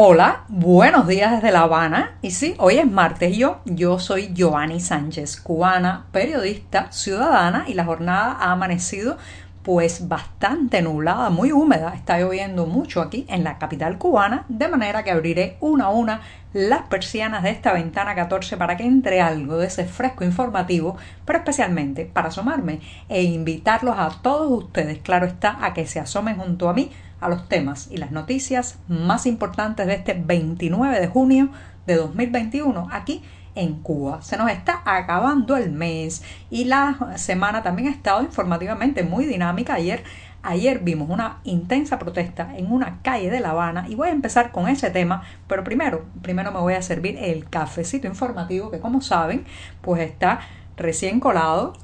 Hola, buenos días desde La Habana. Y sí, hoy es martes y yo, yo soy Giovanni Sánchez, cubana, periodista, ciudadana y la jornada ha amanecido pues bastante nublada, muy húmeda. Está lloviendo mucho aquí en la capital cubana, de manera que abriré una a una las persianas de esta ventana 14 para que entre algo de ese fresco informativo, pero especialmente para asomarme e invitarlos a todos ustedes, claro está, a que se asomen junto a mí a los temas y las noticias más importantes de este 29 de junio de 2021 aquí en Cuba. Se nos está acabando el mes y la semana también ha estado informativamente muy dinámica. Ayer, ayer vimos una intensa protesta en una calle de La Habana y voy a empezar con ese tema, pero primero, primero me voy a servir el cafecito informativo que como saben, pues está recién colado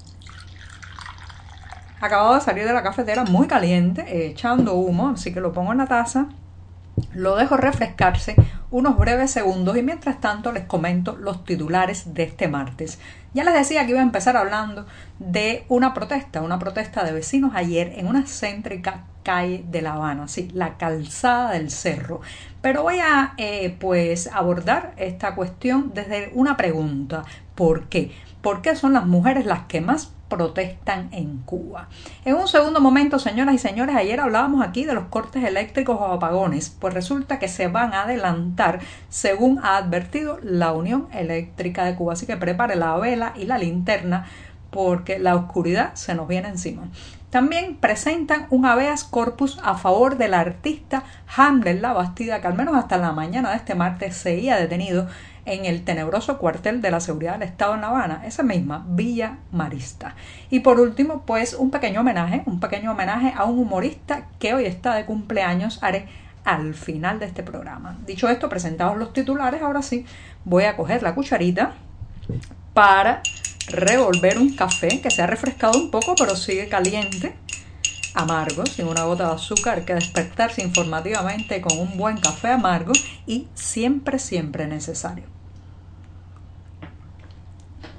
acabado de salir de la cafetera muy caliente, eh, echando humo, así que lo pongo en la taza, lo dejo refrescarse unos breves segundos y mientras tanto les comento los titulares de este martes. Ya les decía que iba a empezar hablando de una protesta, una protesta de vecinos ayer en una céntrica calle de La Habana, sí, la calzada del cerro. Pero voy a eh, pues abordar esta cuestión desde una pregunta. ¿Por qué? ¿Por qué son las mujeres las que más protestan en Cuba. En un segundo momento, señoras y señores, ayer hablábamos aquí de los cortes eléctricos o apagones, pues resulta que se van a adelantar según ha advertido la Unión Eléctrica de Cuba. Así que prepare la vela y la linterna porque la oscuridad se nos viene encima. También presentan un habeas corpus a favor del artista Hamlet La Bastida, que al menos hasta la mañana de este martes seguía detenido en el tenebroso cuartel de la seguridad del Estado en La Habana, esa misma Villa Marista. Y por último, pues un pequeño homenaje, un pequeño homenaje a un humorista que hoy está de cumpleaños, haré al final de este programa. Dicho esto, presentados los titulares, ahora sí voy a coger la cucharita para revolver un café que se ha refrescado un poco pero sigue caliente amargo, sin una gota de azúcar, que despertarse informativamente con un buen café amargo y siempre, siempre necesario.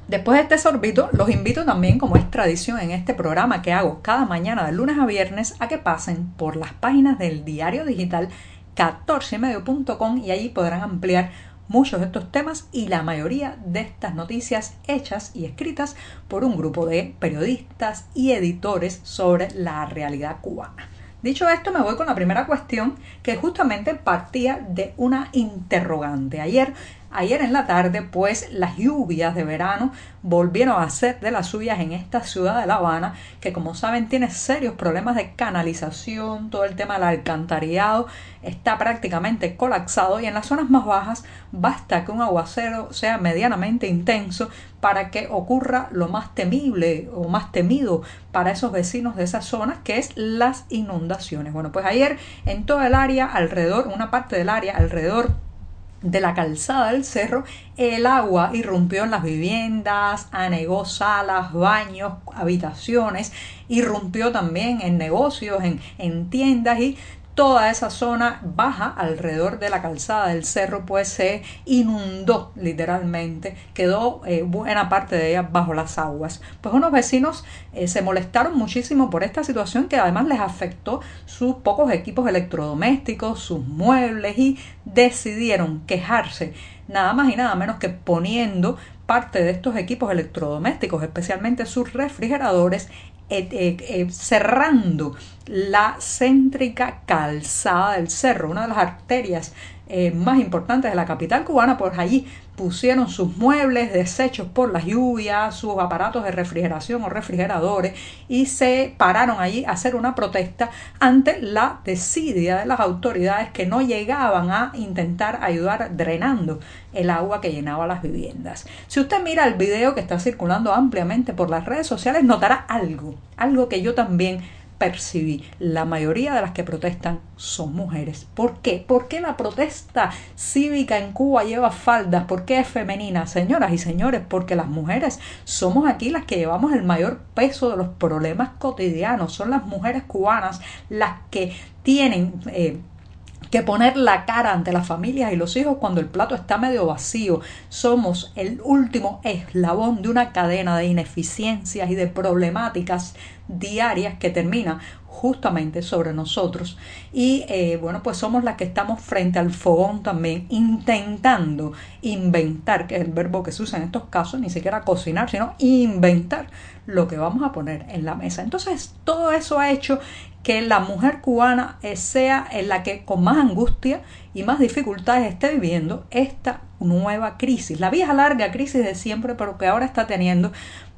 Después de este sorbito, los invito también, como es tradición en este programa que hago cada mañana de lunes a viernes, a que pasen por las páginas del diario digital 14medio.com y allí podrán ampliar muchos de estos temas y la mayoría de estas noticias hechas y escritas por un grupo de periodistas y editores sobre la realidad cubana. Dicho esto, me voy con la primera cuestión que justamente partía de una interrogante. Ayer Ayer en la tarde, pues las lluvias de verano volvieron a ser de las suyas en esta ciudad de La Habana, que como saben tiene serios problemas de canalización, todo el tema del alcantarillado está prácticamente colapsado y en las zonas más bajas basta que un aguacero sea medianamente intenso para que ocurra lo más temible o más temido para esos vecinos de esas zonas, que es las inundaciones. Bueno, pues ayer en todo el área, alrededor, una parte del área, alrededor de la calzada del cerro, el agua irrumpió en las viviendas, anegó salas, baños, habitaciones, irrumpió también en negocios, en, en tiendas y toda esa zona baja alrededor de la calzada del cerro pues se inundó literalmente, quedó eh, buena parte de ella bajo las aguas. Pues unos vecinos eh, se molestaron muchísimo por esta situación que además les afectó sus pocos equipos electrodomésticos, sus muebles y decidieron quejarse nada más y nada menos que poniendo parte de estos equipos electrodomésticos, especialmente sus refrigeradores, eh, eh, eh, cerrando la céntrica calzada del cerro, una de las arterias más importantes de la capital cubana, pues allí pusieron sus muebles desechos por las lluvias, sus aparatos de refrigeración o refrigeradores y se pararon allí a hacer una protesta ante la desidia de las autoridades que no llegaban a intentar ayudar drenando el agua que llenaba las viviendas. Si usted mira el video que está circulando ampliamente por las redes sociales, notará algo, algo que yo también percibí. La mayoría de las que protestan son mujeres. ¿Por qué? ¿Por qué la protesta cívica en Cuba lleva faldas? ¿Por qué es femenina? Señoras y señores, porque las mujeres somos aquí las que llevamos el mayor peso de los problemas cotidianos. Son las mujeres cubanas las que tienen... Eh, que poner la cara ante las familias y los hijos cuando el plato está medio vacío. Somos el último eslabón de una cadena de ineficiencias y de problemáticas diarias que termina justamente sobre nosotros y eh, bueno pues somos las que estamos frente al fogón también intentando inventar que es el verbo que se usa en estos casos ni siquiera cocinar sino inventar lo que vamos a poner en la mesa entonces todo eso ha hecho que la mujer cubana sea en la que con más angustia y más dificultades esté viviendo esta nueva crisis, la vieja larga crisis de siempre, pero que ahora está teniendo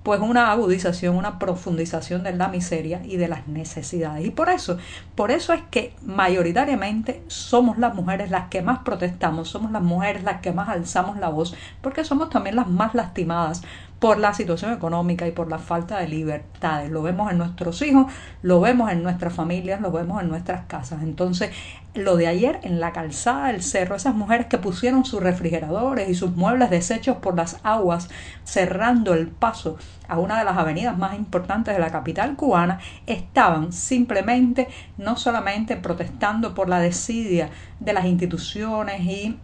pues una agudización, una profundización de la miseria y de las necesidades. Y por eso, por eso es que mayoritariamente somos las mujeres las que más protestamos, somos las mujeres las que más alzamos la voz, porque somos también las más lastimadas por la situación económica y por la falta de libertades. Lo vemos en nuestros hijos, lo vemos en nuestras familias, lo vemos en nuestras casas. Entonces, lo de ayer en la calzada del cerro, esas mujeres que pusieron sus refrigeradores y sus muebles deshechos por las aguas, cerrando el paso a una de las avenidas más importantes de la capital cubana, estaban simplemente no solamente protestando por la desidia de las instituciones y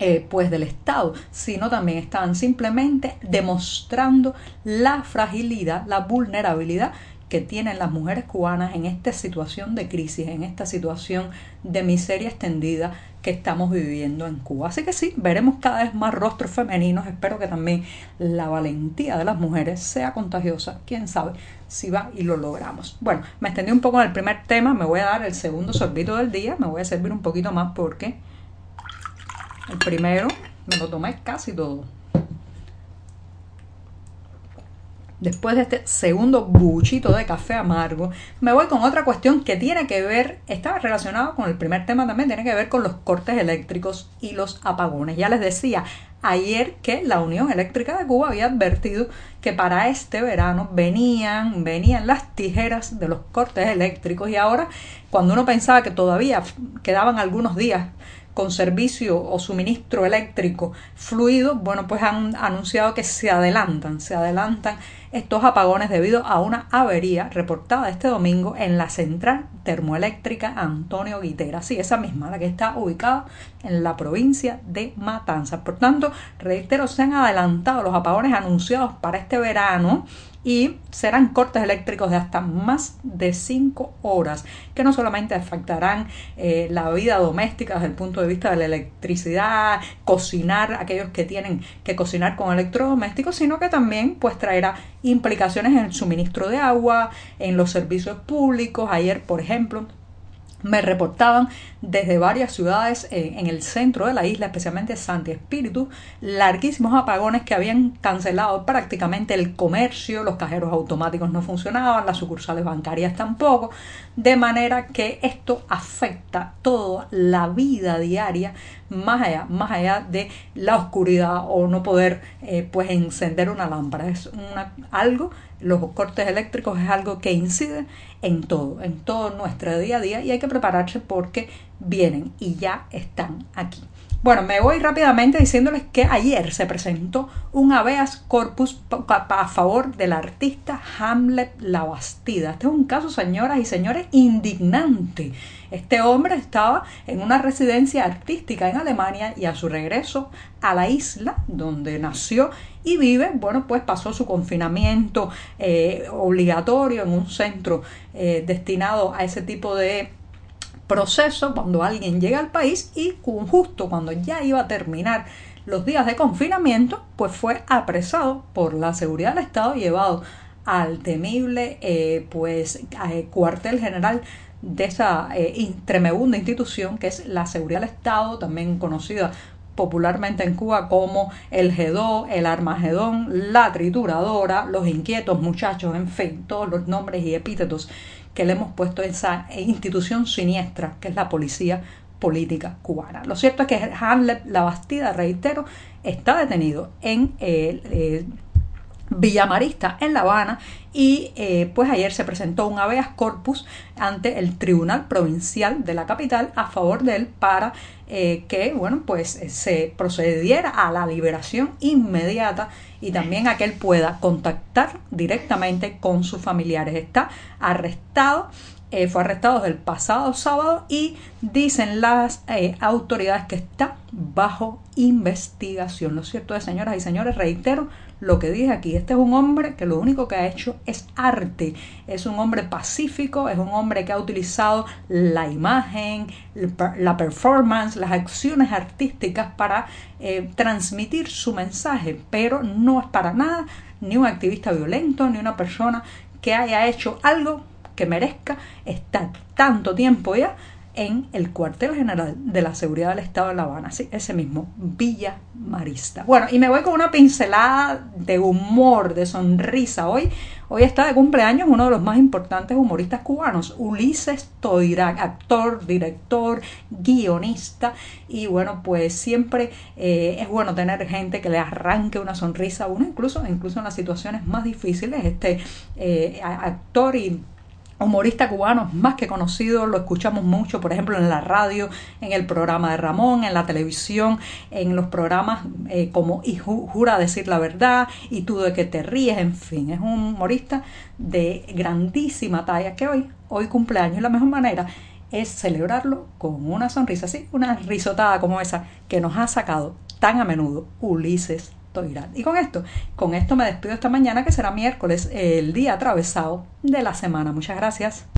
eh, pues del Estado, sino también estaban simplemente demostrando la fragilidad, la vulnerabilidad que tienen las mujeres cubanas en esta situación de crisis, en esta situación de miseria extendida que estamos viviendo en Cuba. Así que sí, veremos cada vez más rostros femeninos. Espero que también la valentía de las mujeres sea contagiosa. Quién sabe si va y lo logramos. Bueno, me extendí un poco en el primer tema. Me voy a dar el segundo sorbito del día. Me voy a servir un poquito más porque el primero me lo tomé casi todo. Después de este segundo buchito de café amargo, me voy con otra cuestión que tiene que ver, estaba relacionado con el primer tema también, tiene que ver con los cortes eléctricos y los apagones. Ya les decía ayer que la Unión Eléctrica de Cuba había advertido que para este verano venían, venían las tijeras de los cortes eléctricos y ahora cuando uno pensaba que todavía quedaban algunos días con servicio o suministro eléctrico fluido, bueno, pues han anunciado que se adelantan, se adelantan estos apagones debido a una avería reportada este domingo en la central termoeléctrica Antonio Guitera, sí, esa misma, la que está ubicada en la provincia de Matanzas. Por tanto, reitero, se han adelantado los apagones anunciados para este verano y serán cortes eléctricos de hasta más de 5 horas, que no solamente afectarán eh, la vida doméstica desde el punto de vista de la electricidad, cocinar, aquellos que tienen que cocinar con electrodomésticos, sino que también pues traerá implicaciones en el suministro de agua, en los servicios públicos. Ayer, por ejemplo, me reportaban desde varias ciudades eh, en el centro de la isla, especialmente Santi Espíritu, larguísimos apagones que habían cancelado prácticamente el comercio, los cajeros automáticos no funcionaban, las sucursales bancarias tampoco, de manera que esto afecta toda la vida diaria más allá, más allá de la oscuridad o no poder eh, pues encender una lámpara. Es una, algo, los cortes eléctricos es algo que incide en todo, en todo nuestro día a día y hay que prepararse porque vienen y ya están aquí. Bueno, me voy rápidamente diciéndoles que ayer se presentó un habeas corpus a favor del artista Hamlet La Bastida. Este es un caso, señoras y señores, indignante. Este hombre estaba en una residencia artística en Alemania y a su regreso a la isla donde nació y vive, bueno, pues pasó su confinamiento eh, obligatorio en un centro eh, destinado a ese tipo de proceso cuando alguien llega al país y justo cuando ya iba a terminar los días de confinamiento, pues fue apresado por la seguridad del Estado y llevado al temible eh, pues cuartel general de esa eh, tremenda institución que es la seguridad del Estado, también conocida popularmente en Cuba como el Gedó, el Armagedón, la trituradora, los inquietos muchachos, en fin, todos los nombres y epítetos que le hemos puesto esa institución siniestra que es la policía política cubana. Lo cierto es que Hamlet La Bastida, reitero, está detenido en el eh, Villamarista en La Habana y eh, pues ayer se presentó un habeas corpus ante el Tribunal Provincial de la capital a favor de él para eh, que bueno pues se procediera a la liberación inmediata y también a que él pueda contactar directamente con sus familiares. Está arrestado eh, fue arrestado el pasado sábado y dicen las eh, autoridades que está bajo investigación. Lo cierto es, señoras y señores, reitero lo que dije aquí. Este es un hombre que lo único que ha hecho es arte. Es un hombre pacífico, es un hombre que ha utilizado la imagen, la performance, las acciones artísticas para eh, transmitir su mensaje, pero no es para nada ni un activista violento, ni una persona que haya hecho algo que merezca estar tanto tiempo ya en el cuartel general de la seguridad del Estado de La Habana, ese mismo, Villa Marista. Bueno, y me voy con una pincelada de humor, de sonrisa. Hoy, hoy está de cumpleaños uno de los más importantes humoristas cubanos, Ulises Toirac, actor, director, guionista. Y bueno, pues siempre eh, es bueno tener gente que le arranque una sonrisa a uno, incluso, incluso en las situaciones más difíciles. Este eh, actor y humorista cubano más que conocido, lo escuchamos mucho, por ejemplo, en la radio, en el programa de Ramón, en la televisión, en los programas eh, como y Jura decir la verdad y tú de que te ríes, en fin, es un humorista de grandísima talla que hoy, hoy cumpleaños y la mejor manera es celebrarlo con una sonrisa así, una risotada como esa que nos ha sacado tan a menudo Ulises y con esto, con esto me despido esta mañana que será miércoles, el día atravesado de la semana. Muchas gracias.